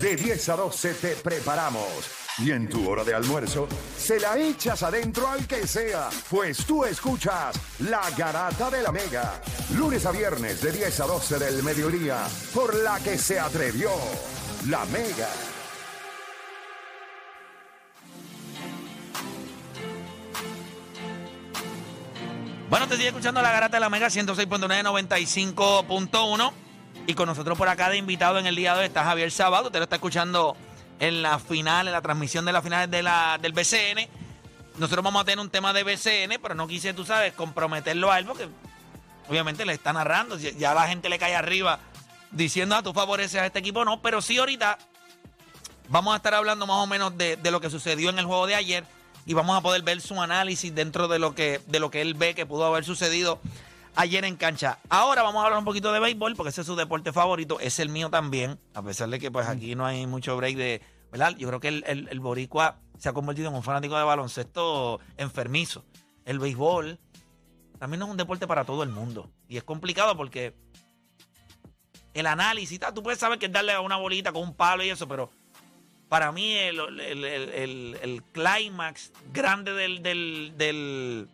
De 10 a 12 te preparamos. Y en tu hora de almuerzo, se la echas adentro al que sea, pues tú escuchas La Garata de la Mega. Lunes a viernes de 10 a 12 del mediodía, por la que se atrevió La Mega. Bueno, te sigue escuchando la garata de la Mega 106.995.1 y con nosotros por acá de invitado en el día de hoy está Javier Sábado. Usted lo está escuchando en la final, en la transmisión de la final de la, del BCN. Nosotros vamos a tener un tema de BCN, pero no quise, tú sabes, comprometerlo a él porque obviamente le está narrando. Ya la gente le cae arriba diciendo, ah, tú favoreces a este equipo. No, pero sí ahorita vamos a estar hablando más o menos de, de lo que sucedió en el juego de ayer y vamos a poder ver su análisis dentro de lo que, de lo que él ve que pudo haber sucedido ayer en cancha. Ahora vamos a hablar un poquito de béisbol, porque ese es su deporte favorito, es el mío también, a pesar de que pues aquí no hay mucho break de, ¿verdad? Yo creo que el, el, boricua se ha convertido en un fanático de baloncesto enfermizo. El béisbol también no es un deporte para todo el mundo. Y es complicado porque el análisis, tú puedes saber que es darle a una bolita con un palo y eso, pero para mí el, el, clímax grande del, del,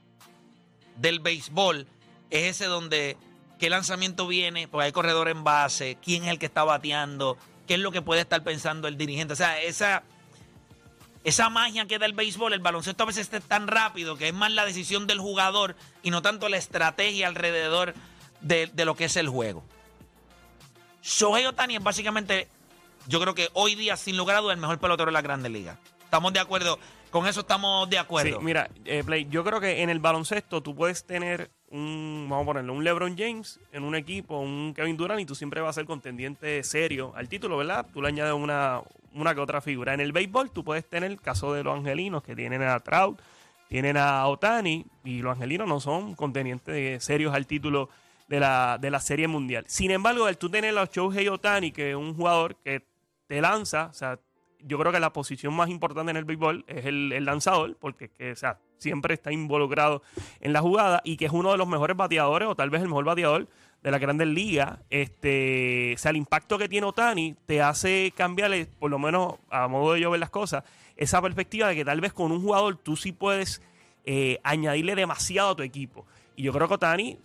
del, béisbol es ese donde qué lanzamiento viene, porque hay corredor en base, quién es el que está bateando, qué es lo que puede estar pensando el dirigente. O sea, esa, esa magia que da el béisbol, el baloncesto a veces es tan rápido que es más la decisión del jugador y no tanto la estrategia alrededor de, de lo que es el juego. Shohei Otani es básicamente yo creo que hoy día, sin lugar a dudas, el mejor pelotero de la Grandes Ligas. ¿Estamos de acuerdo? Con eso estamos de acuerdo. Mira, eh, Play, yo creo que en el baloncesto tú puedes tener un, vamos a ponerlo, un LeBron James en un equipo, un Kevin Durant, y tú siempre vas a ser contendiente serio al título, ¿verdad? Tú le añades una, una que otra figura. En el béisbol tú puedes tener el caso de los angelinos que tienen a Trout, tienen a Otani, y los angelinos no son contendientes serios al título de la, de la Serie Mundial. Sin embargo, el tú tener a Shohei Otani, que es un jugador que te lanza, o sea, yo creo que la posición más importante en el béisbol es el, lanzador, porque que, o sea, siempre está involucrado en la jugada y que es uno de los mejores bateadores, o tal vez el mejor bateador de la Grandes Ligas. Este, o sea, el impacto que tiene Otani te hace cambiarle, por lo menos a modo de yo ver las cosas, esa perspectiva de que tal vez con un jugador tú sí puedes eh, añadirle demasiado a tu equipo. Y yo creo que Otani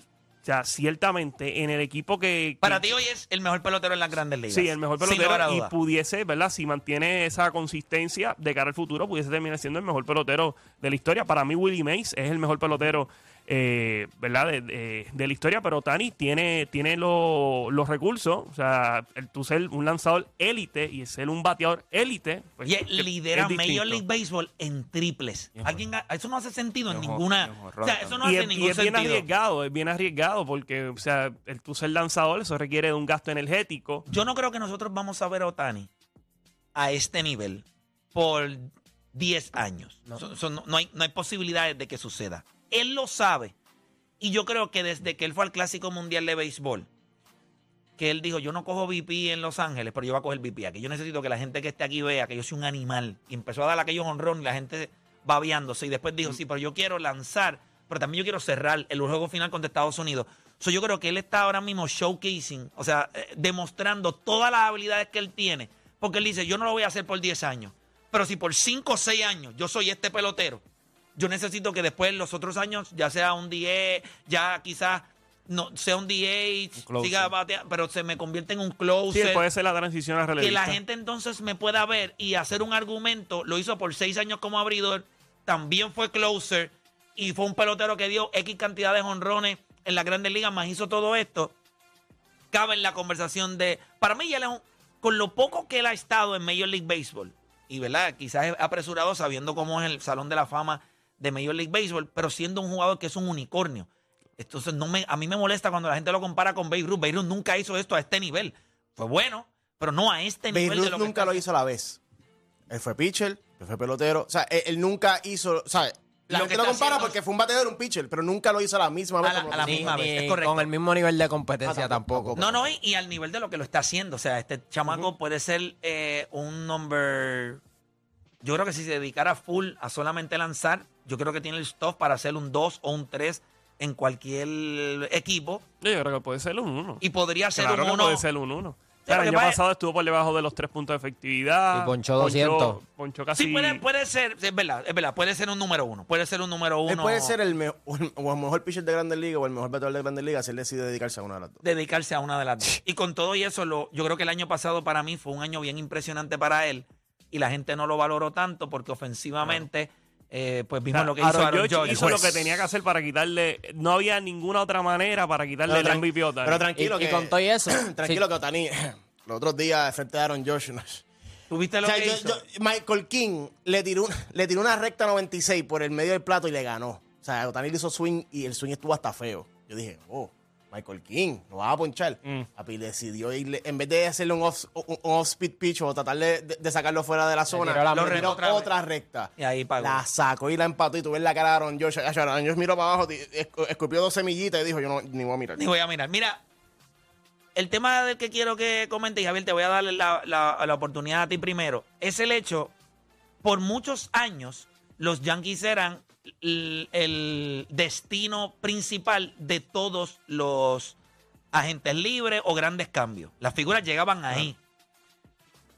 o sea, ciertamente en el equipo que, Para ti hoy es el mejor pelotero en las grandes ligas. Sí, el mejor pelotero. Y pudiese, ¿verdad? Si mantiene esa consistencia de cara al futuro, pudiese terminar siendo el mejor pelotero de la historia. Para mí, Willie Mays es el mejor pelotero eh, ¿verdad? De, la historia, pero Tani tiene, tiene los recursos, o sea, el, tú ser un lanzador élite y ser un bateador élite. Pues, y lidera Major League Baseball en triples. ¿Alguien, eso no hace sentido en ninguna. O sea, eso no hace es, ningún y es bien arriesgado, es bien arriesgado porque, o sea, el tú ser lanzador, eso requiere de un gasto energético. Yo no creo que nosotros vamos a ver a Otani a este nivel por 10 años. no, hay, no hay posibilidades de que suceda él lo sabe. Y yo creo que desde que él fue al Clásico Mundial de Béisbol, que él dijo, yo no cojo VP en Los Ángeles, pero yo voy a coger VP aquí. Yo necesito que la gente que esté aquí vea que yo soy un animal. Y empezó a dar aquellos honrón y la gente babeándose. Y después dijo, sí, pero yo quiero lanzar, pero también yo quiero cerrar el juego final contra Estados Unidos. So, yo creo que él está ahora mismo showcasing, o sea, eh, demostrando todas las habilidades que él tiene. Porque él dice, yo no lo voy a hacer por 10 años, pero si por 5 o 6 años yo soy este pelotero, yo necesito que después los otros años, ya sea un DA, ya quizás no sea un DA, siga bateando, pero se me convierte en un closer. Sí, puede ser la transición a Que la gente entonces me pueda ver y hacer un argumento. Lo hizo por seis años como abridor, también fue closer y fue un pelotero que dio X cantidad de honrones en la Grandes Ligas, más hizo todo esto. Cabe en la conversación de. Para mí, ya es con lo poco que él ha estado en Major League Baseball, y verdad, quizás es apresurado sabiendo cómo es el Salón de la Fama de Major League Baseball, pero siendo un jugador que es un unicornio. Entonces, no me, a mí me molesta cuando la gente lo compara con Babe Ruth. Ruth nunca hizo esto a este nivel. Fue bueno, pero no a este Babe nivel de Ruth lo que nunca lo hizo a la vez. Él fue pitcher, él fue pelotero. O sea, él, él nunca hizo. O sea, la Lo que lo compara porque fue un bateador, un pitcher, pero nunca lo hizo a la misma vez. A la- a lo misma vez, es correcto. con el mismo nivel de competencia Ah, tampoco. tampoco. No, no, y, y al nivel de lo que lo está haciendo. O sea, este chamaco puede ser eh, un number. Yo creo que si se dedicara full a solamente lanzar, yo creo que tiene el stuff para hacer un 2 o un 3 en cualquier equipo. Yo creo que puede ser un 1. Y podría ser Claro un que 1. puede ser un 1. Sí, lo el año pasa- pasado estuvo por debajo de los 3 puntos de efectividad. Y ponchó 200. Ponchó casi. Sí, puede, puede ser, es verdad, es verdad, puede ser un número uno. Puede ser un número uno. Él puede ser el, me- o el- o el mejor pitcher de Grandes Ligas o el mejor bateador de Grandes Ligas si él decide dedicarse a una de las dos. dedicarse a una de las dos. Y con todo y eso, lo, yo creo que el año pasado para mí fue un año bien impresionante para él y la gente no lo valoró tanto porque ofensivamente, eh, pues O vimos sea, lo que hizo Aaron Judge. hizo lo Pues- que tenía que hacer para quitarle. No había ninguna otra manera para quitarle el MVP a. Pero tranquilo, y que, con todo y eso. tranquilo sí, que Otani, los otros días frente a Aaron Josh. no. ¿Tuviste lo O sea, que yo- hizo? yo- Michael King le tiró, le tiró una recta 96 por el medio del plato y le ganó. O sea, Otani le hizo swing y el swing estuvo hasta feo. Yo dije, oh, Michael King, lo vas a ponchar. Mm. Papi decidió irle, en vez de hacerle un off, un, un off-speed pitch o tratar de, sacarlo fuera de la zona, tiró la le misma. tiró otra recta. Y ahí pagó. La sacó y la empató y tú ves la cara de Aaron Josh. Aaron Josh miró para abajo, escupió dos semillitas y dijo, yo no, ni voy a mirar. Ni voy a mirar. Mira, el tema del que quiero que comentes, Javier, te voy a dar la, la- la oportunidad a ti primero, es el hecho, por muchos años, los Yankees eran el, destino principal de todos los agentes libres o grandes cambios. Las figuras llegaban ahí.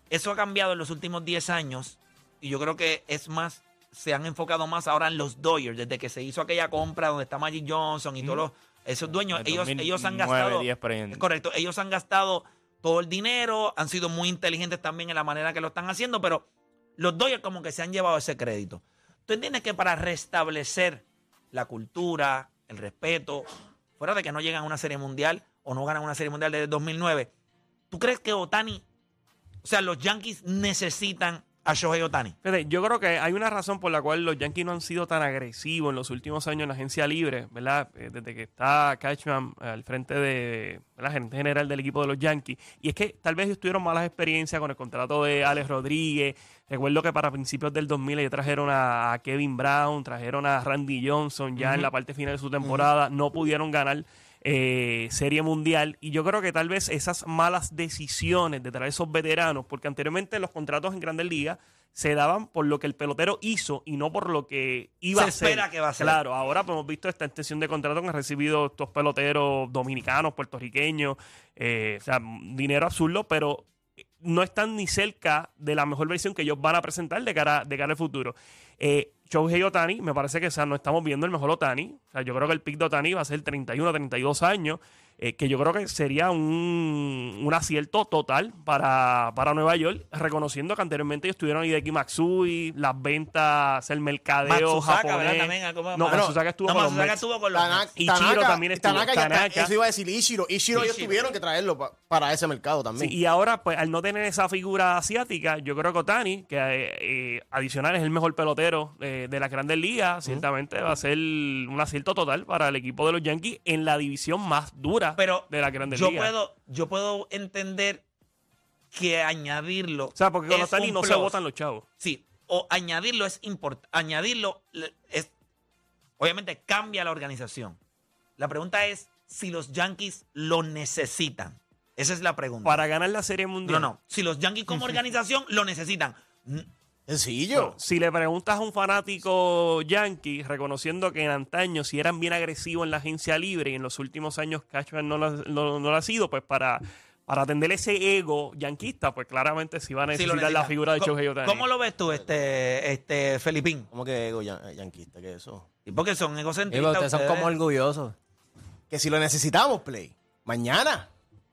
Eso ha cambiado en los últimos 10 años y yo creo que es más, se han enfocado más ahora en los Dodgers, desde que se hizo aquella compra donde está Magic Johnson y todos los, esos dueños, El ellos, ellos han 2009, gastado... 10 por ahí en- Es correcto, ellos han gastado todo el dinero, han sido muy inteligentes también en la manera que lo están haciendo, pero los Dodgers como que se han llevado ese crédito. ¿Tú entiendes que para restablecer la cultura, el respeto, fuera de que no llegan a una serie mundial o no ganan una serie mundial desde 2009, ¿tú crees que Otani, o sea, los Yankees necesitan a Shohei Otani? Yo creo que hay una razón por la cual los Yankees no han sido tan agresivos en los últimos años en la agencia libre, ¿verdad? Eh, Desde que está Cashman al frente de la gerente general del equipo de los Yankees. Y es que tal vez ellos tuvieron malas experiencias con el contrato de Alex Rodríguez. Recuerdo que para principios del 2000 ellos trajeron a, a Kevin Brown, trajeron a Randy Johnson ya en la parte final de su temporada. No pudieron ganar eh, Serie Mundial. Y yo creo que tal vez esas malas decisiones de traer esos veteranos, porque anteriormente los contratos en Grandes Ligas se daban por lo que el pelotero hizo y no por lo que iba Se a hacer. espera que va a hacer. Claro, ahora pues, hemos visto esta extensión de contrato que han recibido estos peloteros dominicanos, puertorriqueños, eh, o sea, dinero absurdo, pero no están ni cerca de la mejor versión que ellos van a presentar de cara, de cara al futuro. Eh, Shohei Otani, me parece que o sea, no estamos viendo el mejor Otani. O sea, yo creo que el pick de Otani va a ser 31, 32 años, eh, que yo creo que sería un, un acierto total para, para Nueva York, reconociendo que anteriormente ellos tuvieron Hideki Matsui, las ventas, el mercadeo Matsusaka, japonés. ¿verdad? También, ¿cómo? no, Bueno, Matsusaka estuvo no, con los Matsusaka Mets. estuvo con los Tana- Mets. Ichiro también estuvo. Tanaka Tanaka. eso iba a decir Ishiro. Ishiro, ellos Ichiro. tuvieron que traerlo pa- para ese mercado también. Sí, y ahora, pues, al no tener esa figura asiática, yo creo que Otani, que eh, eh, adicional es el mejor pelotero eh, de las grandes ligas, ciertamente va a ser un acierto total para el equipo de los Yankees en la división más dura Pero de las grandes yo ligas. puedo, yo puedo entender que añadirlo. o sea, porque con es Otani un no se votan los chavos. Sí, o añadirlo es importante. Añadirlo es. Obviamente cambia la organización. La pregunta es si los Yankees lo necesitan. Esa es la pregunta. Para ganar la Serie no, Mundial. no. Si los Yankees como organización lo necesitan. Sencillo. Bueno, si le preguntas a un fanático yankee, reconociendo que en antaño si eran bien agresivos en la agencia libre y en los últimos años Cashman no lo, no- no lo ha sido, pues para, para atender ese ego yanquista, pues claramente sí va a si necesitar la figura de ¿Cómo- Shohei Ohtani. ¿Cómo lo ves tú, este, este Felipín? ¿Cómo que ego yan- yanquista? ¿Qué es eso? ¿Y porque son egocentristas? ustedes son como orgullosos. Que si lo necesitamos, Play. Mañana.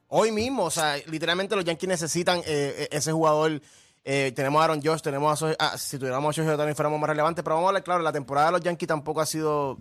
Hoy mismo. O sea, literalmente los Yankees necesitan eh, eh, ese jugador. Eh, tenemos a Aaron Josh, tenemos a, ah, si tuviéramos a Shohei también fuéramos más relevantes. Pero vamos a hablar claro, la temporada de los Yankees tampoco ha sido,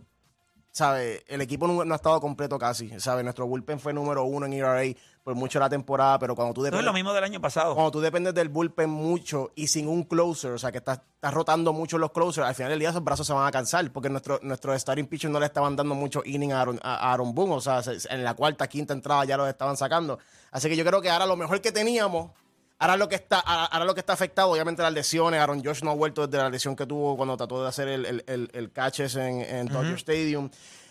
¿sabe? El equipo no, no ha estado completo casi, ¿sabe? Nuestro bullpen fue número uno en ERA por mucho la temporada, pero cuando tú Esto es dependes, lo mismo del año pasado. cuando tú dependes del bullpen mucho y sin un closer, o sea, que estás, estás rotando mucho los closers, al final del día esos brazos se van a cansar porque nuestro, nuestro starting pitcher no le estaban dando mucho inning a Aaron, a Aaron Boone, o sea, se- en la cuarta, quinta entrada ya los estaban sacando. Así que yo creo que ahora lo mejor que teníamos Ahora lo que está, ahora lo que está afectado, obviamente las lesiones. Aaron Josh no ha vuelto desde la lesión que tuvo cuando trató de hacer el, el, el, el catches en, en Dodger Stadium.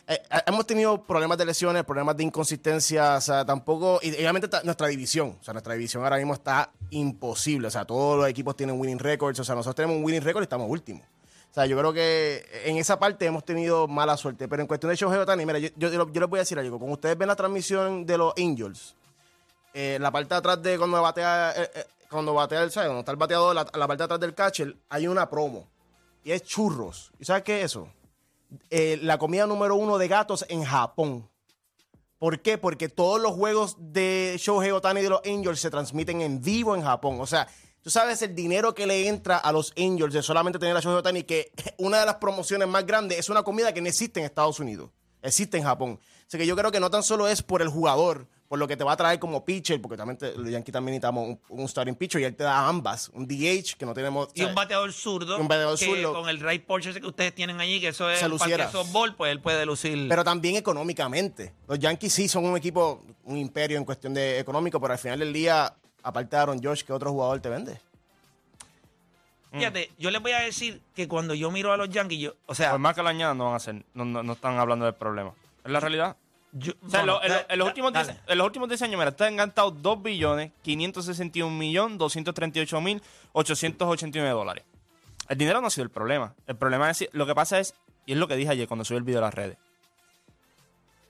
Eh, hemos tenido problemas de lesiones, problemas de inconsistencia, o sea, tampoco, y obviamente nuestra división, o sea, nuestra división ahora mismo está imposible, o sea, todos los equipos tienen winning records, o sea, nosotros tenemos un winning record y estamos últimos. O sea, yo creo que en esa parte hemos tenido mala suerte, pero en cuestión de Shohei Otani, mira, yo, yo, yo les voy a decir algo, como ustedes ven la transmisión de los Angels, eh, la parte de atrás de cuando batea, eh, eh, cuando batea el ¿sabes? Cuando está el bateador, la, parte de atrás del catcher, hay una promo. Y es churros. ¿Y sabes qué es eso? La comida número uno de gatos en Japón. ¿Por qué? Porque todos los juegos de Shohei Otani y de los Angels se transmiten en vivo en Japón. O sea, tú sabes el dinero que le entra a los Angels de solamente tener a Shohei Otani, que una de las promociones más grandes es una comida que no existe en Estados Unidos. Existe en Japón. Así que yo creo que no tan solo es por el jugador, por lo que te va a traer como pitcher, porque también te- los Yankees también necesitamos un, un starting pitcher y él te da ambas, un DH que no tenemos. Y un bateador zurdo. Un bateador que zurdo. Con el right Porsche que ustedes tienen allí, que eso es Se luciera. softball, pues él puede lucir. Pero también económicamente. Los Yankees sí son un equipo, un imperio en cuestión de económico, pero al final del día, aparte de Aaron Josh, ¿qué otro jugador te vende? Fíjate, yo les voy a decir que cuando yo miro a los Yankees, yo, o sea, Por más que lo añadan, no van a hacer, no, no, no están hablando del problema. Es la realidad. yo- O sea, en, lo- los últimos dale. 10, en los últimos 10 años, mira, ustedes han gastado 2 billones 561 millones 238 mil 889 dólares. El dinero no ha sido el problema. El problema es, lo que pasa es, y es lo que dije ayer cuando subí el video a las redes.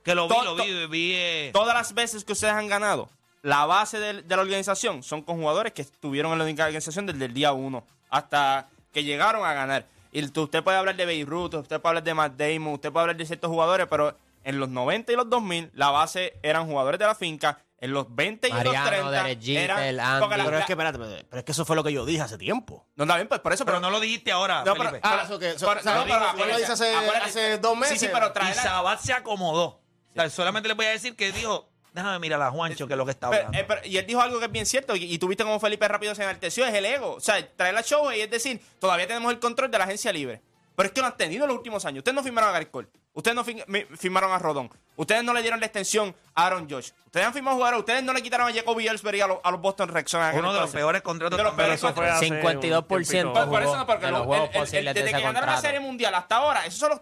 Que lo vi, To- lo to- vi, vi. eh, Todas las veces que ustedes han ganado, la base del- de, la organización son con jugadores que estuvieron en la organización desde el día 1 hasta que llegaron a ganar. Y tú- usted puede hablar de Beirut, usted puede hablar de Matt Damon, usted puede hablar de ciertos jugadores, pero en los 90 y los 2000 la base eran jugadores de la finca. En los 20 y Mariano, los 30 Derek Jeter, eran... Andy. la- Pero es que, espérate, espérate, pero es que eso fue lo que yo dije hace tiempo. No, está bien, pues por eso... pero no lo dijiste ahora, No, pero-. Ah, eso que- eso- pero- o sea, no, pero pero lo dice hace- hace dos meses. Sí, sí, pero y trae la- Sabat se acomodó. O sea, solamente les voy a decir que dijo, déjame mirar a Juancho, que es lo que está Pero, hablando. eh, pero- y él dijo algo que es bien cierto, y, y tuviste como Felipe rápido se enalteció, es el ego. O sea, traer la show y es decir, todavía tenemos el control de la agencia libre. Pero es que lo han tenido en los últimos años. Ustedes no firmaron a Gary Cole. Ustedes no firmaron a Rodón. Ustedes no le dieron la extensión a Aaron Josh. Ustedes han firmado jugadores. Ustedes no le quitaron a Jacoby Ellsbury a, los- a los Boston Red Sox. Uno de los peores contratos De los peores un 52% tiempito. Por, eso no, porque de lo- los juegos el- de desde ese que ganaron la. Serie Mundial hasta ahora, esos son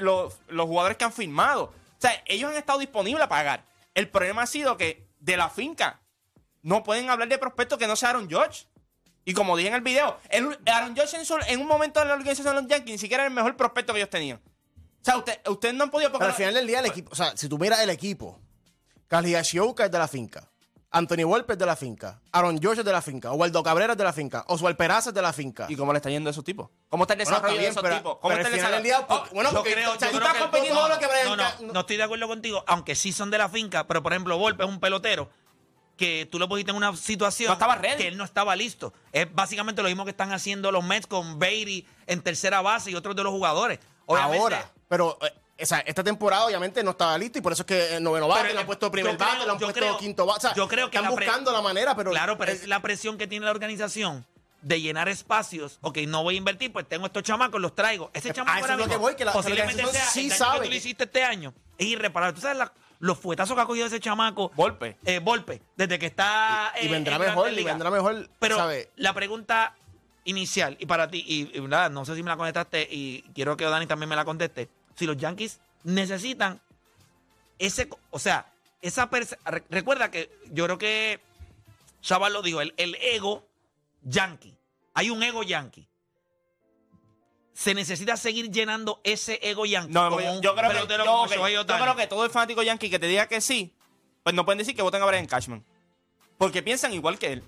los, los jugadores que han firmado. O sea, ellos han estado disponibles a pagar. El problema ha sido que de la finca no pueden hablar de prospectos que no sea Aaron George. Y como dije en el video, el- Aaron George en, su- en un momento de la organización de los Yankees ni siquiera era el mejor prospecto que ellos tenían. O sea, usted- ustedes no han podido... porque Pero al final del día, el equipo, o sea, si tú miras el equipo, Ashioka es de la finca, Anthony Wolpe es de la finca, Aaron George es de la finca, Waldo Cabrera es de la finca, Oswald Peraza es de la finca. ¿Y cómo le está yendo a esos tipos? ¿Cómo está el Bueno, desarrollo de esos pero- tipos? ¿Cómo está el desarrollo? día, bueno, yo porque, creo, o sea, yo tú creo estás que compitiendo lo que no, no, estoy de acuerdo contigo, aunque sí son de la finca, pero por ejemplo, Volpe es un pelotero que tú lo pusiste en una situación No estaba que él no estaba listo. Es básicamente lo mismo que están haciendo los Mets con Beatty en tercera base y otros de los jugadores. Obviamente, ahora. Pero, eh, o sea, esta temporada obviamente no estaba listo y por eso es que el noveno bate, le han eh, puesto primer yo creo- bate, le han puesto creo- quinto bate. O sea, yo creo que están la buscando la manera, pero. Claro, pero eh, es la presión que tiene la organización de llenar espacios. Ok, no voy a invertir, pues tengo estos chamacos, los traigo. Ese chamaco ahora es lo mismo, que voy, que la- posiblemente la sea organización sí el sabe que tú que- hiciste este año. Es irreparable. ¿Tú sabes la- los fuetazos que ha cogido ese chamaco? Volpe. Eh, Volpe, desde que está y eh, vendrá en mejor, y vendrá mejor, Pero ¿sabe? la pregunta inicial, y para ti, y, y nada, no sé si me la contestaste, y quiero que Dani también me la conteste. Si los Yankees necesitan ese, o sea, esa recuerda que yo creo que Chaval lo dijo, el, el ego yankee. Hay un ego yankee. Se necesita seguir llenando ese ego yankee. No, como yo, yo creo que, yo, creo que todo el fanático yankee que te diga que sí, pues no pueden decir que voten a Brian Cashman. Porque piensan igual que él.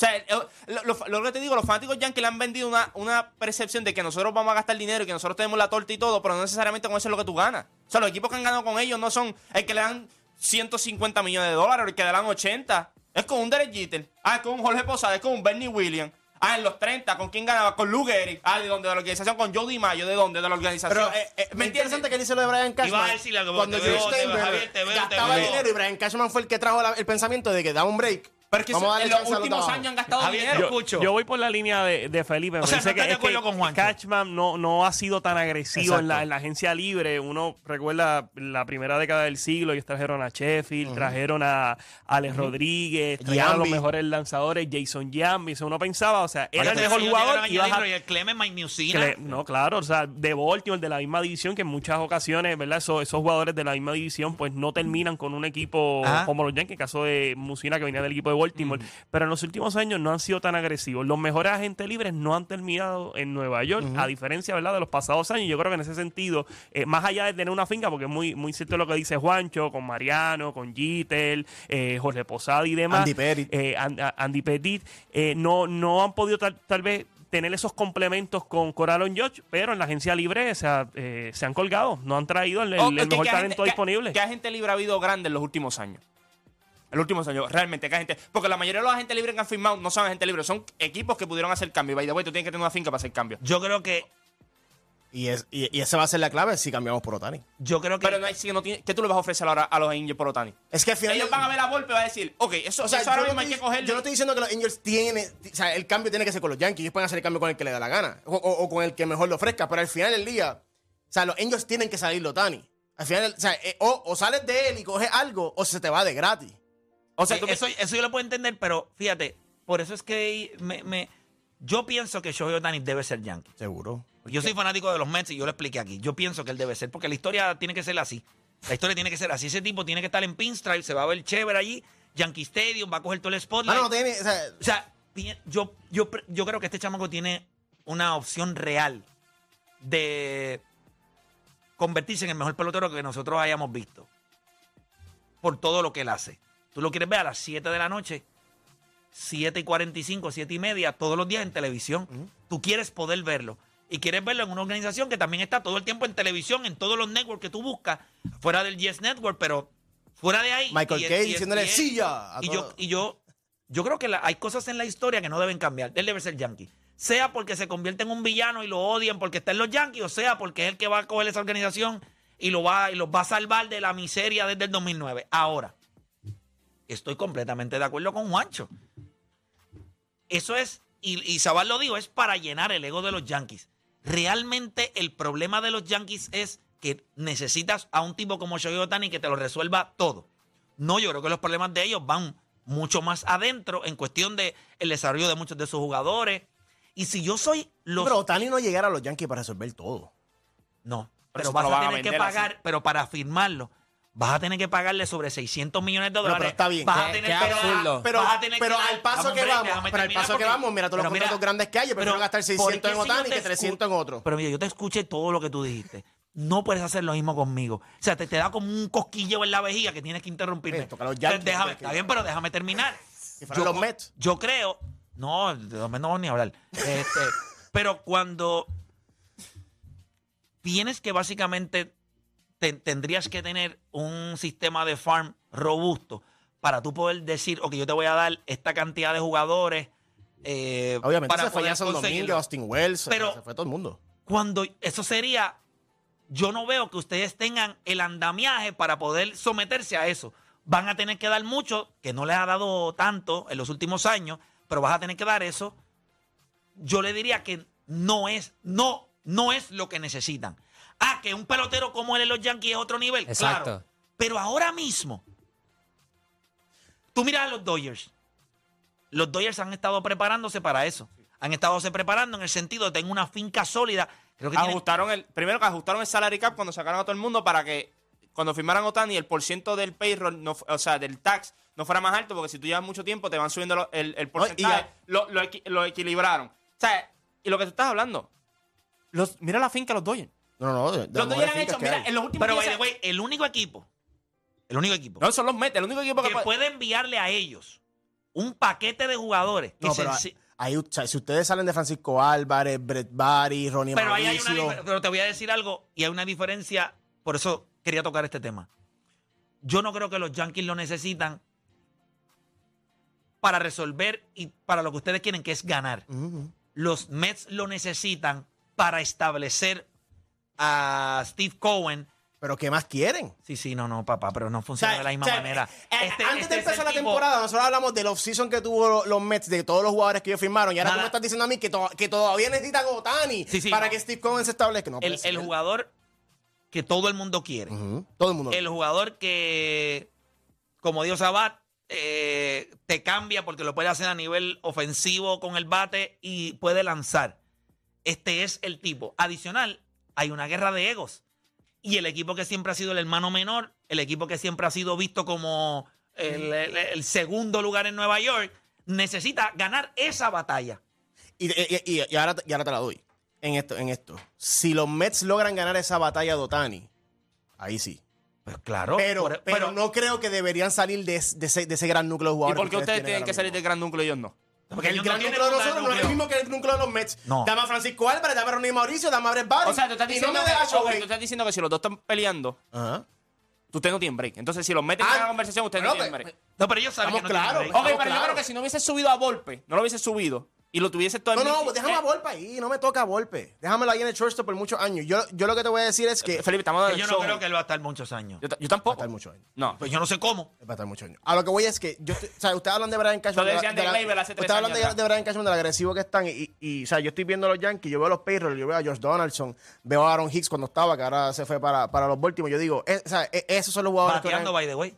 O sea, el- lo, lo- lo que te digo, los fanáticos yankees le han vendido una, una percepción de que nosotros vamos a gastar dinero y que nosotros tenemos la torta y todo, pero no necesariamente con eso es lo que tú ganas. O sea, los equipos que han ganado con ellos no son el que le dan 150 millones de dólares el que le dan 80. Es con un Derek Jeter. Ah, es con un Jorge Posada, es con un Bernie Williams. Ah, en los 30, ¿con quién ganaba? Con Lou Gehrig. Ah, ¿de dónde? De la organización. Con Joe DiMaggio. ¿De dónde? De la organización. Pero eh, eh, ¿Me interesante que dice lo de Brian Cashman. Iba a decirle algo, cuando te George veo, te veo, Steinbrenner Javier, te veo, te gastaba veo. dinero y Brian Cashman fue el que trajo la- el pensamiento de que da un break. Pero es que eso- en los últimos años han gastado Javier, dinero. yo- escucho. Yo voy por la línea de, de Felipe. Me O sea, no que, de es que acuerdo con Juancho. Catchman no, no ha sido tan agresivo en la, Exacto. en la agencia libre. Uno recuerda la primera década del siglo. Ellos trajeron a Sheffield, trajeron a Alex Rodríguez, trajeron a los mejores lanzadores, Jason Jambi. Uno pensaba, o sea, era el mejor jugador. y a- y el Clement Mike Mussina. que le- no, claro, o sea, de Baltimore, de la misma división, que en muchas ocasiones, ¿verdad? Esos, esos jugadores de la misma división, pues no terminan con un equipo Ajá. como los Yankees, en caso de Musina, que venía del equipo de Baltimore. Pero en los últimos años no han sido tan agresivos. Los mejores agentes libres no han terminado en Nueva York, a diferencia, ¿verdad?, de los pasados años. Yo creo que en ese sentido, eh, más allá de tener una finca, porque es muy, muy cierto lo que dice Juancho, con Mariano, con Jeter, eh, Jorge Posada y demás. Andy Pettit. eh, Andy Petit, eh, no, no han podido tal, tal vez tener esos complementos con Coralon George, pero en la agencia libre o sea, eh, se han colgado, no han traído el, el- Oh, el ¿qué- mejor talento disponible. ¿Qué, qué agente libre ha habido grande en los últimos años? En los últimos años, realmente, ¿qué agente? Porque la mayoría de los agentes libres que han firmado no son agentes libres, son equipos que pudieron hacer cambios. By the way, tú tienes que tener una finca para hacer cambios. Yo creo que. Y, es, y, y esa va a ser la clave si cambiamos por Otani. Yo creo que. Pero no hay, si no tiene- ¿qué tú le vas a ofrecer ahora a los Angels por Otani? Es que al final. Ellos van a ver a Volpe y van a decir, ok, eso, O sea, eso ahora yo, no mismo hay que estoy, cogerlo. yo no estoy diciendo que los Angels tienen. O sea, el cambio tiene que ser con los Yankees. Ellos pueden hacer el cambio con el que le da la gana. O, o- o con el que mejor lo ofrezca. Pero al final del día. O sea, los Angels tienen que salir Otani. Al final, o sea, eh, o, o sales de él y coges algo, o se te va de gratis. O sea, Eh, eso, eso yo lo puedo entender, pero fíjate, por eso es que me, me- yo pienso que Shohei Otani debe ser Yankee. Seguro. Yo soy fanático de los Mets y yo lo expliqué aquí. Yo pienso que él debe ser, porque la historia tiene que ser así. La historia tiene que ser así. Ese tipo tiene que estar en Pinstripe, se va a ver chévere allí, Yankee Stadium, va a coger todo el spotlight. no, no tiene. O sea, O sea, pi- yo, yo, yo creo que este chamaco tiene una opción real de convertirse en el mejor pelotero que nosotros hayamos visto. Por todo lo que él hace. Tú lo quieres ver a las 7 de la noche, 7 y 45, 7 y media, todos los días en televisión. Tú quieres poder verlo. Y quieres verlo en una organización que también está todo el tiempo en televisión, en todos los networks que tú buscas, fuera del Yes Network, pero fuera de ahí. Michael Kay diciéndole y- sí ya. a y yo, y yo, yo creo que la- hay cosas en la historia que no deben cambiar. Él debe ser yankee. Sea porque se convierte en un villano y lo odian porque está en los yankees, o sea porque es el que va a coger esa organización y, lo va, y los va a salvar de la miseria desde el 2009. Ahora, estoy completamente de acuerdo con Juancho. Eso es, y, y Sabal lo dijo, es para llenar el ego de los yankees. Realmente el problema de los yankees es que necesitas a un tipo como Shohei Otani que te lo resuelva todo. No, yo creo que los problemas de ellos van mucho más adentro en cuestión de el desarrollo de muchos de sus jugadores. Y si yo soy los... Pero Otani no llegara a los Yankees para resolver todo. No, Pero vas a tener que así. pagar, pero para firmarlo, vas a tener que pagarle sobre 600 millones de dólares. pero está bien. Vas a tener que absurdo. Pero, vas a tener pero que dar- al paso Vamos, que vamos, pero al paso que vamos, mira todos los pero mira, contratos grandes que hay. Yo prefiero pero, gastar ¿por 600 qué en si yo Otani te que 300 en otro. Pero mira, yo te escuché todo lo que tú dijiste. No puedes hacer lo mismo conmigo. O sea, te, te da como un cosquilleo en la vejiga que tienes que interrumpirme. Entonces, déjame, está bien, pero déjame terminar. Si fueran los Mets. Yo creo. No, de los Mets no vamos ni a hablar. Este, pero cuando tienes que básicamente te- tendrías que tener un sistema de farm robusto para tú poder decir, ok, yo te voy a dar esta cantidad de jugadores. eh, Obviamente para se fue Jason conseguirlo. Austin Wells, Pero- se fue todo el mundo. Cuando eso sería, yo no veo que ustedes tengan el andamiaje para poder someterse a eso. Van a tener que dar mucho, que no les ha dado tanto en los últimos años, pero vas a tener que dar eso. Yo le diría que no es, no, no es lo que necesitan. Ah, que un pelotero como él en los Yankees es otro nivel. Exacto. Claro. Pero ahora mismo, tú miras a los Dodgers. Los Dodgers han estado preparándose para eso. Han estado se preparando en el sentido de tener una finca sólida. Creo que tienen- ajustaron el primero que ajustaron el salary cap cuando sacaron a todo el mundo para que cuando firmaran Otani el porciento del payroll no o sea del tax no fuera más alto porque si tú llevas mucho tiempo te van subiendo lo- el, el porcentaje lo, lo equi- lo equilibraron o sea y lo que tú estás hablando los, mira la finca de los Dodgers No, no, no. de- los han hecho mira en los últimos Pero, by 10 the way, el único equipo, el único equipo no son los Mets el único equipo que, que puede- puede enviarle a ellos un paquete de jugadores que No, pero se- ahí, o sea, si ustedes salen de Francisco Álvarez, Brett Barry, Ronnie pero ahí hay una Mauricio, difer- pero te voy a decir algo y hay una diferencia, por eso quería tocar este tema. Yo no creo que los Yankees lo necesitan para resolver y para lo que ustedes quieren, que es ganar. Ujú. Los Mets lo necesitan para establecer a Steve Cohen Pero ¿qué más quieren? Sí, sí, no, no, papá, pero no funciona O sea, de la misma o sea, manera. eh, Este- antes este de es empezar la tipo- temporada, nosotros hablamos del off-season que tuvo lo- los Mets, de todos los jugadores que ellos firmaron. Y ahora tú me estás diciendo a mí que, to- que todavía necesitan Otani Sí, sí, para no. que Steve Cohen se establezca. No el, el jugador que todo el mundo quiere. Todo el mundo. El jugador que, como dijo Sabat, eh, te cambia porque lo puede hacer a nivel ofensivo con el bate y puede lanzar. Este es el tipo. Adicional, hay una guerra de egos. Y el equipo que siempre ha sido el hermano menor, el equipo que siempre ha sido visto como el, el- el segundo lugar en Nueva York, necesita ganar esa batalla. Y, y- y- y ahora, te- y ahora te la doy. En esto, en esto. Si los Mets logran ganar esa batalla de Otani, ahí sí. Pues claro. Pero, por- pero, no creo que deberían salir de, es- de ese, de ese gran núcleo de ¿Y jugadores. por qué ustedes tienen que salir del gran núcleo y ellos no? Porque el gran no núcleo de nosotros no es el mismo que el núcleo de los Mets. No. Dame a Francisco Álvarez, dame a Ronnie Mauricio, dame a Brett Barry. O sea, tú estás diciendo, no que, ok, Shohei. tú estás diciendo que si los dos están peleando, Ajá. ustedes no tienen break. Entonces, si los meten en Ah, la conversación, ustedes bueno, no tienen pues, break. No, pero ellos saben Estamos que no break. Ok, pero yo claros. creo que si no hubiese subido a Volpe, no lo hubiese subido y lo tuviese todo No, el no, pues déjame Eh, a Volpe ahí, no me toca a Volpe. Déjamelo ahí en el shortstop por muchos años. Yo, yo lo que te voy a decir es que... Felipe, estamos yo no creo que él va a estar muchos años. Yo, ta- yo Va a tampoco. estar muchos años. No. Pues yo no sé cómo. Va a estar muchos años. A lo que voy es que yo estoy- o sea, ustedes hablan de Brian Cashman. La- decían de la- Gleyber hace tres ustedes hablan años de, atrás. de Brian Cashman, del agresivo que están. Y, y, o sea, yo estoy viendo a los Yankees, yo veo a los Payroll, yo veo a George Donaldson, veo a Aaron Hicks cuando estaba, que ahora se fue para, para los Baltimore. Yo digo, o sea, eh, esos son los jugadores que. Bateando, by the way.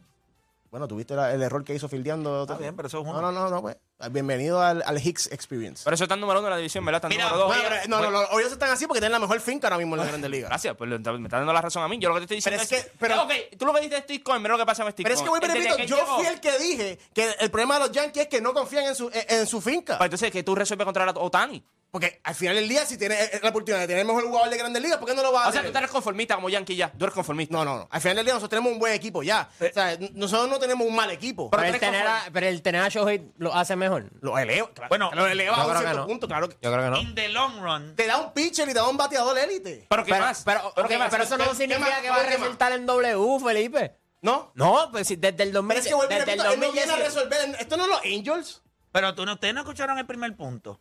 Bueno, tuviste la- el error que hizo fildeando. Está bien, pero eso es No, uno. no, no, no, pues. Bienvenido al, al Hicks Experience. Pero eso está en número uno de la división, ¿verdad? Está en Mira, número dos. Bueno, pero, no, no, no, hoy ellos están así porque tienen la mejor finca ahora mismo en la Grande Liga. Gracias, pues me está dando la razón a mí. Yo lo que te estoy Pero diciendo es que- pero- tú lo que dices de Steve Cohen, mira lo que pasa con Steve Pero es que voy, Cohen. repito, yo llegó- fui el que dije que el problema de los Yankees es que no confían en su, en, en su finca. Pues entonces, que tú resuelves contra la Otani. Porque al final del día, si tienes eh, la oportunidad de tener el mejor jugador de Grandes Ligas, ¿por qué no lo vas a O sea, tú eres conformista como Yankee ya. Tú eres conformista. No, no, no. Al final del día nosotros tenemos un buen equipo ya. O sea, nosotros no tenemos un mal equipo. Pero, Pero el tener a, pero el tener a Shohei lo hace mejor. lo eleva. claro, Bueno, lo eleva yo a un creo que cierto no. punto, claro. que- Yo creo que no. In the long run, Te da un pitcher y te da un bateador élite. Pero ¿qué Pero, más? pero, ¿Pero ok, qué más? pero eso no ¿Qué- qué significa más? que va a resultar en W, Felipe. ¿No? No, pues si desde el 2000, Pero es que, desde el repito, él no viene a 2018. resolver. Esto no es los Angels. pero tú no, ustedes no escucharon el primer punto.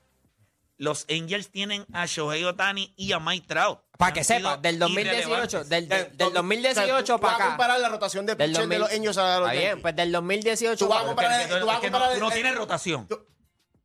Los Angels tienen a Shohei Otani y a Mike Trout. Para que sepa, del 2018, irrelevantes. del, del, del tú- 2018 o sea, tú para vas a acá. comparar la rotación de pitcher de 2000 los Angels a los bien, pues del 2018 Tú vas a comparar- tú vas a no- comparar tú no el- tienes rotación.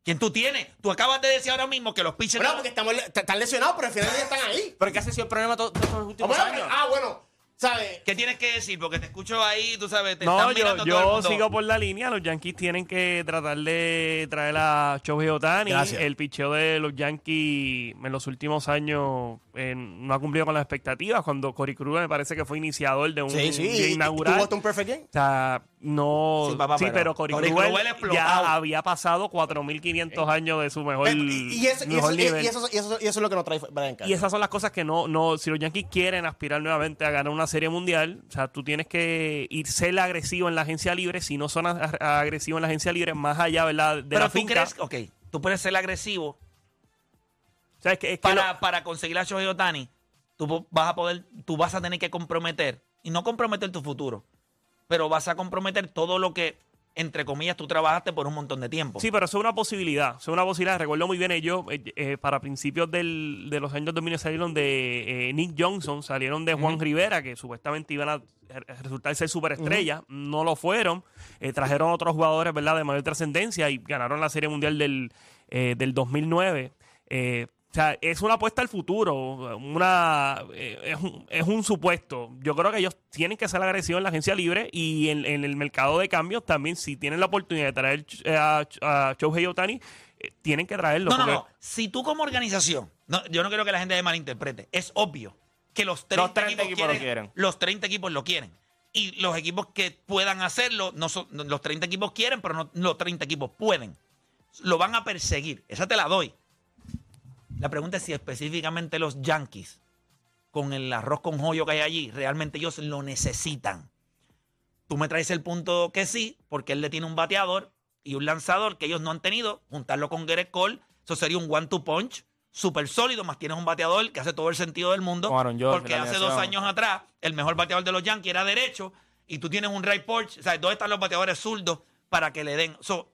¿Quién tú tienes? Tú acabas de decir ahora mismo que los pitchers... Bueno, porque están lesionados, pero al final día están ahí. ¿Pero qué ha sido el problema to- todos estos Ah, últimos años? ah, bueno. ¿Sabes? ¿Qué tienes que decir? Porque te escucho ahí, tú sabes, te No, están yo, mirando todo el yo mundo. sigo por la línea. Los Yankees tienen que tratar de traer a Shohei Otani. Gracias. El picheo de los Yankees en los últimos años eh, no ha cumplido con las expectativas. Cuando Cory Cruz me parece que fue iniciador de un Sí, sí. inaugural. Tuvo hasta un perfect game. O sea, no. Sí, papá, sí, pero pero Cory explotado. ya había pasado 4.500 años de su mejor, Pero- y, eso, y, eso, y- nivel. y eso- y eso- y eso es lo que nos trae Brian Cashman. Y esas son las cosas que no, no, si los Yankees quieren aspirar nuevamente a ganar una serie mundial, o sea, tú tienes que ir ser agresivo en la agencia libre, si no son agresivos en la agencia libre, más allá ¿verdad? de Pero la tú finca. crees, ok, tú puedes ser agresivo O sea, es que, es que para, lo- para conseguir a Shohei Otani. Tú vas a poder, tú vas a tener que comprometer, y no comprometer tu futuro, pero vas a comprometer todo lo que, entre comillas, tú trabajaste por un montón de tiempo. Sí, pero eso es una posibilidad. Eso es una posibilidad. Recuerdo muy bien ellos, eh, eh, para principios del- de los años 2000 salieron de eh, Nick Johnson, salieron de Juan Rivera, que supuestamente iban a resultar ser superestrellas. No lo fueron. Eh, trajeron otros jugadores, ¿verdad?, de mayor trascendencia y ganaron la Serie Mundial del, del 2009. Eh, sea, es una apuesta al futuro, una eh, es, un, es un supuesto. Yo creo que ellos tienen que ser agresivos en la agencia libre y en, en el mercado de cambios también, si tienen la oportunidad de traer eh, a, a Shohei Otani, eh, tienen que traerlo. No, no, porque- no. Si tú como organización, no, yo no quiero que la gente malinterprete, es obvio que los 30, Los 30 equipos, equipos lo quieren, quieren. Los 30 equipos lo quieren. Y los equipos que puedan hacerlo, no son, los 30 equipos quieren, pero no los 30 equipos pueden. Lo van a perseguir. Esa te la doy. La pregunta es si específicamente los Yankees, con el arroz con joyo que hay allí, realmente ellos lo necesitan. Tú me traes el punto que sí, porque él le tiene un bateador y un lanzador que ellos no han tenido. Juntarlo con Gerrit Cole, eso sería un one-two punch súper sólido, más tienes un bateador que hace todo el sentido del mundo. Porque hace dos años atrás, el mejor bateador de los Yankees era derecho y tú tienes un right porch. O sea, ¿dónde están los bateadores zurdos para que le den? So,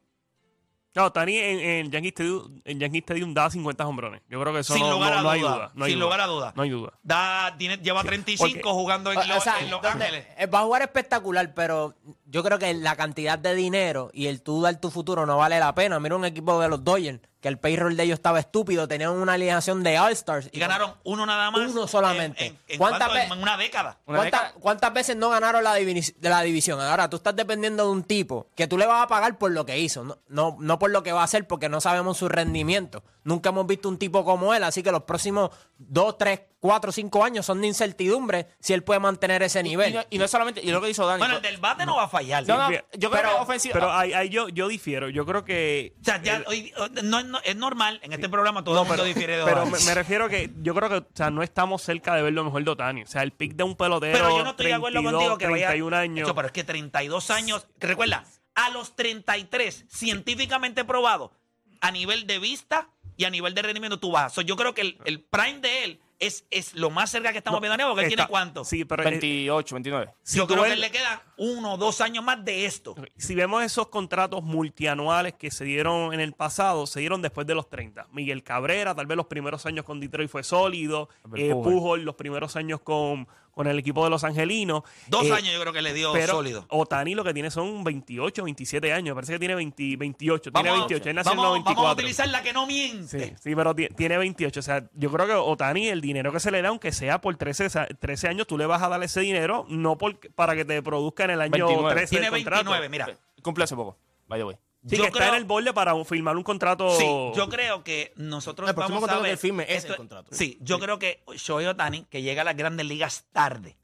No, Tani en, en Yankee Stadium, en Yankee Stadium da 50 hombrones. Yo creo que eso Sin no, lugar no- a no hay duda. duda. No hay Sin duda. lugar a duda. No hay duda. Da, tiene, lleva 35 Porque- jugando en, O- Los- o sea, en Los. Ángeles. Eh, Va a jugar espectacular, pero yo creo que la cantidad de dinero y el tú dar tu futuro no vale la pena. Mira un equipo de los Dodgers, que el payroll de ellos estaba estúpido, tenían una alineación de All-Stars. Y ganaron uno nada más. Uno solamente. En, en- en ¿Cuántas cuánto? ve- En una década. Una ¿Cuántas, década. cuántas veces no ganaron la, de la división? Ahora, tú estás dependiendo de un tipo que tú le vas a pagar por lo que hizo, no, no, no por lo que va a hacer, porque no sabemos su rendimiento. Nunca hemos visto un tipo como él, así que los próximos dos, tres, cuatro, cinco años son de incertidumbre si él puede mantener ese Y, nivel. no, y no solamente, y lo que hizo Dani. Bueno, el del bate no va a fallar. no, yo creo pero- que ofensiva. Pero ahí, ahí yo, yo difiero. Yo creo que. O sea, ya, el- hoy- no, es- no- es normal. En este programa todo el mundo difiere de pero me, me refiero que yo creo que o sea, no estamos cerca de ver lo mejor de Otani. O sea, el pick de un pelotero. Pero yo no estoy de acuerdo 32, contigo que vaya. 31 años. Hecho, pero es que 32 años. recuerda, a los 33, científicamente probado, a nivel de vista y a nivel de rendimiento, tú vas. So, yo creo que el, el prime de él es, es lo más cerca que estamos viendo a porque él tiene cuánto. Sí, pero eh, 28, 29. si yo tú creo que ves- él le quedan uno o dos años más de esto. si vemos esos contratos multianuales que se dieron en el pasado, se dieron después de los 30. Miguel Cabrera, tal vez los primeros años con Detroit fue sólido. Albert Eh, Pujol. Pujol, los primeros años con, con el equipo de los Angelinos. Dos Eh, años yo creo que le dio pero sólido. Otani lo que tiene son 28, 27 años. Me parece que tiene 20 28. tiene Vamos, 28. Él nació en el vamos, 94. vamos a utilizar la que no miente. Sí, sí, pero ti- tiene 28. O sea, yo creo que Otani, el dinero que se le da, aunque sea por 13, sa- 13 años, tú le vas a dar ese dinero, no por, para que te produzca en el año 29. 13 Tiene del contrato. 29, mira. Cumple hace poco. Vaya, güey. Sí, Yo que está creo- en el borde para firmar un contrato. Sí, yo creo que nosotros El próximo vamos a contrato que ver. él firme es esto- el contrato. Sí, yo creo que Shohei Otani, que llega a las grandes ligas tarde.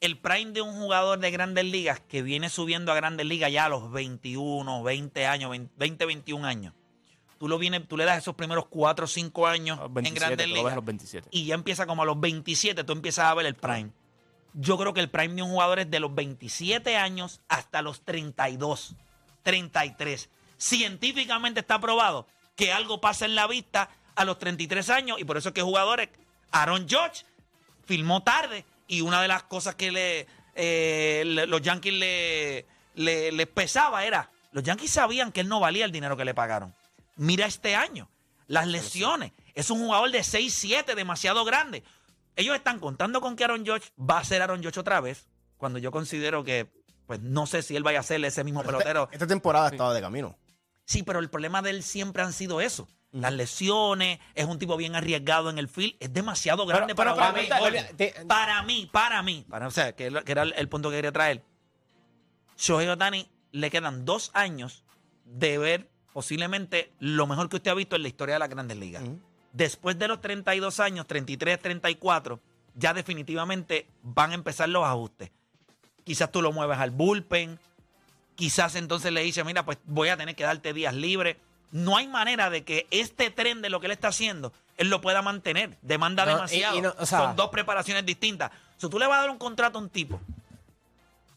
El prime de un jugador de grandes ligas que viene subiendo a grandes ligas ya a los 21, 20 años, 20, 21 años. Tú, lo vienes, tú le das esos primeros 4 o 5 años A los en 27, grandes ligas. los 27. Y ya empieza como a los 27, tú empiezas a ver el prime. Yo creo que el prime de un jugador es de los 27 años hasta los 32, 33. Científicamente está probado que algo pasa en la vista a los 33 años y por eso es que jugadores, Aaron George filmó tarde y una de las cosas que le, eh, le- los Yankees le, le- les pesaba era, los Yankees sabían que él no valía el dinero que le pagaron. Mira este año, las lesiones. Es un jugador de 6-7, demasiado grande. Ellos están contando con que Aaron George va a ser Aaron George otra vez, cuando yo considero que, pues no sé si él vaya a ser ese mismo pelotero. Esta temporada estaba de camino. Sí, pero el problema de él siempre han sido eso. Las lesiones, es un tipo bien arriesgado en el field, es demasiado grande pero, para pero, pero, te- Para mí, para mí, para, o sea, que, era el, el punto que quería traer. Shohei Otani le quedan dos años de ver posiblemente lo mejor que usted ha visto en la historia de las grandes ligas. Después de los 32 años, 33, 34, ya definitivamente van a empezar los ajustes. Quizás tú lo mueves al bullpen, quizás entonces le dice, mira, pues voy a tener que darte días libres. No hay manera de que este tren de lo que él está haciendo, él lo pueda mantener. Demanda No, demasiado. y no, o sea- Son dos preparaciones distintas. Si tú le vas a dar un contrato a un tipo,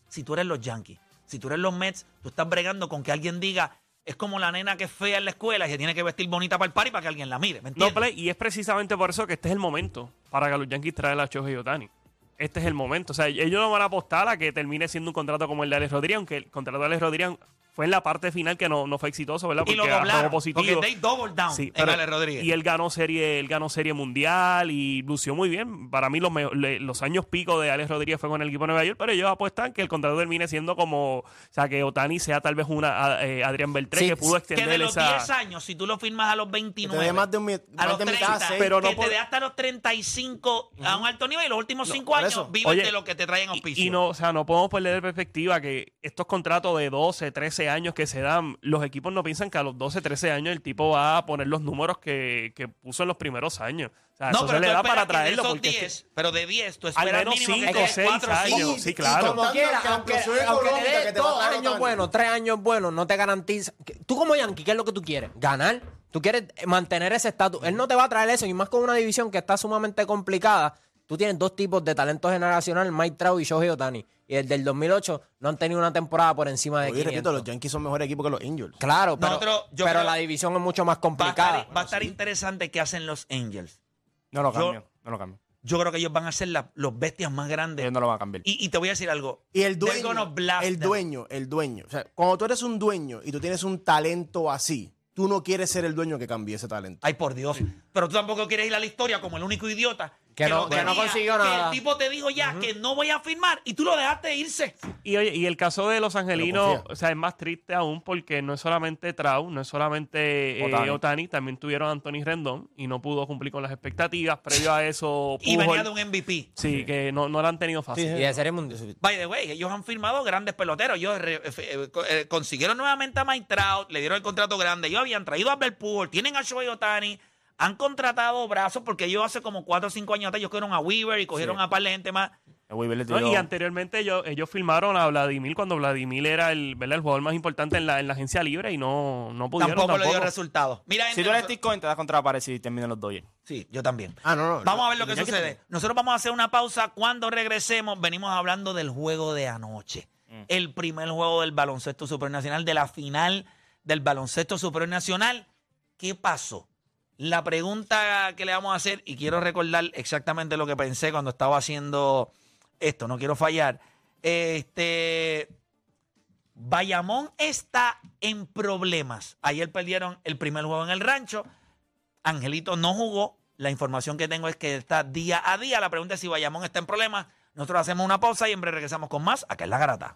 si tú eres los Yankees, si tú eres los Mets, tú estás bregando con que alguien diga, es como la nena que es fea en la escuela y se tiene que vestir bonita para el party para que alguien la mire. ¿Me No? Play, y es precisamente por eso que este es el momento para que los Yankees traigan a Shohei Otani. Este es el momento. O sea, ellos no van a apostar a que termine siendo un contrato como el de Alex Rodríguez, aunque el contrato de Alex Rodríguez fue en la parte final que no, no fue exitoso, ¿verdad? y lo doblaron. positivo. Porque they double down Sí, en pero- Ale Rodríguez. Y él ganó serie, él ganó serie mundial y lució muy bien. Para mí los, los años pico de Alex Rodríguez fue con el equipo de Nueva York, pero ellos apuestan que el contrato termine siendo como, o sea, que Otani sea tal vez una a- eh, Adrián Beltré Sí, que pudo que de extender los esa 10 años, si tú lo firmas a los Que 29, te más de, un, mi- a los de 30, mitad, seis. pero no que por- te dé hasta los 35 a un alto nivel y los últimos 5 por años vives Oye, de lo que te traen Y- auspicio. Y, no, o sea, no podemos perder de perspectiva que estos contratos de 12, 13 años que se dan, los equipos no piensan que a los 12, 13 años el tipo va a poner los números que, que puso en los primeros años. O sea, eso se tú le da para traerlo es que- 10, pero de 10 tú al esperas menos mínimo que 5, estés 6 cuatro o cinco. años. Sí, claro. como Como quiera, aunque, te económica dé que te va a dos traer años Otani. buenos, tres años buenos, no te garantiza. que- Tú como Yankee, ¿qué es lo que tú quieres? Ganar. Tú quieres mantener ese estatus. Él no te va a traer eso, y más con una división que está sumamente complicada. Tú tienes dos tipos de talento generacional, Mike Trout y Shohei Otani. Y desde el 2008 no han tenido una temporada por encima de Oye, 500. repito, los Yankees son mejores equipos que los Angels. Claro, pero, Nosotros- yo pero creo- la división es mucho más Va a complicada. estar, va a estar interesante qué hacen los Angels. No lo Yo- cambio. No lo cambio. yo creo que ellos van a ser la- los bestias más grandes. Ellos no lo van a cambiar. Y, y te voy a decir algo. Y el They're dueño, gonna blast el them. dueño, el dueño. O sea, cuando tú eres un dueño y tú tienes un talento así, tú no quieres ser el dueño que cambie ese talento. Ay, por Dios. Pero tú tampoco quieres ir a la historia como el único idiota Que no- lo que no tenía, consiguió que nada. el tipo te dijo ya que no voy a firmar y tú lo dejaste irse. Y oye, y el caso de los angelinos, confía. o sea, es más triste aún porque no es solamente Trau, no es solamente eh, Otani. Otani. también tuvieron a Anthony Rendón y no pudo cumplir con las expectativas. Previo a eso, Y Pujol, venía de un MVP. Sí, que no, no la han tenido fácil. Y de serie mundial. By the way, ellos han firmado grandes peloteros. Ellos re- eh, eh, eh, consiguieron nuevamente a Mike Trout, le dieron el contrato grande. Ellos habían traído a Albert Pujols, tienen a Shohei Otani, han contratado brazos porque ellos hace como 4 o 5 años atrás ellos cogieron a Weaver y cogieron Sí. a par de gente más. No, y anteriormente ellos, ellos firmaron a Vladimir cuando Vladimir era el, ¿verdad? el jugador más importante en la, en la agencia libre y no, no pudieron Tampoco, le dio tampoco. resultados. Mira, Si tú eres nosotros- Cohen, te das contra la si terminan los Dodgers. Sí, yo también. Ah, no, no. Vamos no. a ver lo que sucede. Nosotros vamos a hacer una pausa. Cuando regresemos, venimos hablando del juego de anoche. Mm. El primer juego del baloncesto supernacional, de la final del baloncesto supernacional. ¿Qué pasó? La pregunta que le vamos a hacer, y quiero recordar exactamente lo que pensé cuando estaba haciendo esto, no quiero fallar. Este. Bayamón está en problemas. Ayer perdieron el primer juego en el rancho. Angelito no jugó. La información que tengo es que está día a día. La pregunta es si Bayamón está en problemas. Nosotros hacemos una pausa y en breve regresamos con más acá en La Garata.